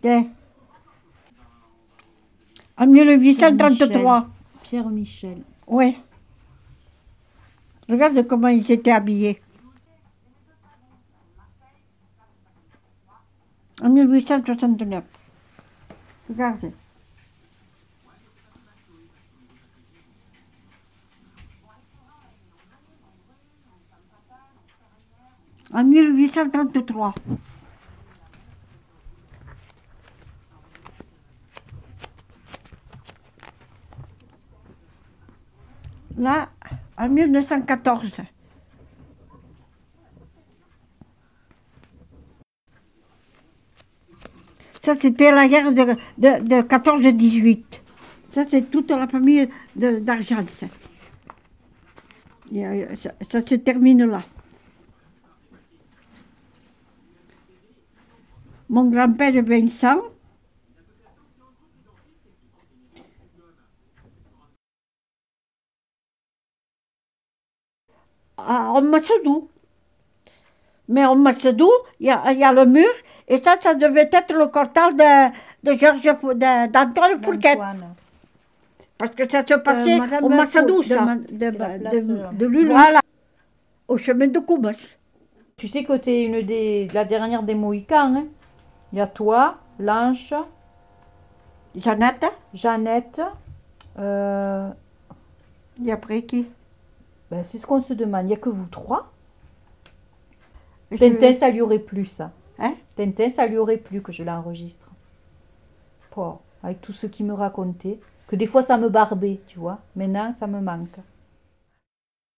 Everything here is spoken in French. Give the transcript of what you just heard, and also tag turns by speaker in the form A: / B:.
A: Tiens. En 1833.
B: Pierre Michel.
A: Oui. Regarde comment ils étaient habillés. En 1869. Regarde. En 1833. Là, en 1914. Ça, c'était la guerre de, de, de 14-18. Ça, c'est toute la famille d'Argence. Euh, Ça, ça se termine là. Mon grand-père Vincent. À Omassadou. Mais en Massadou, il y, a- il y a le mur, et ça, ça devait être le portal de, de Georges d'Antoine Fourquet.
B: d'Antoine.
A: Parce que ça se passait
C: Euh, Madame
A: au Massadou,
C: de
A: ça.
C: De- de-
B: euh,
A: de Lulu. Voilà. Au chemin de Coubas.
B: Tu sais que tu es une des, la dernière des Mohicans. hein. Il y a toi, Lanche,
A: Jeannette,
B: Jeannette. euh,
A: et après qui?
B: Ben, c'est ce qu'on se demande. Il n'y a que vous trois.
A: Je-
B: Tintin, ça lui aurait plu, ça.
A: Hein?
B: Tintin, ça lui aurait plu que je l'enregistre. Avec tout ce qu'il me racontait. Que des fois, ça me barbait, tu vois. Maintenant, ça me manque.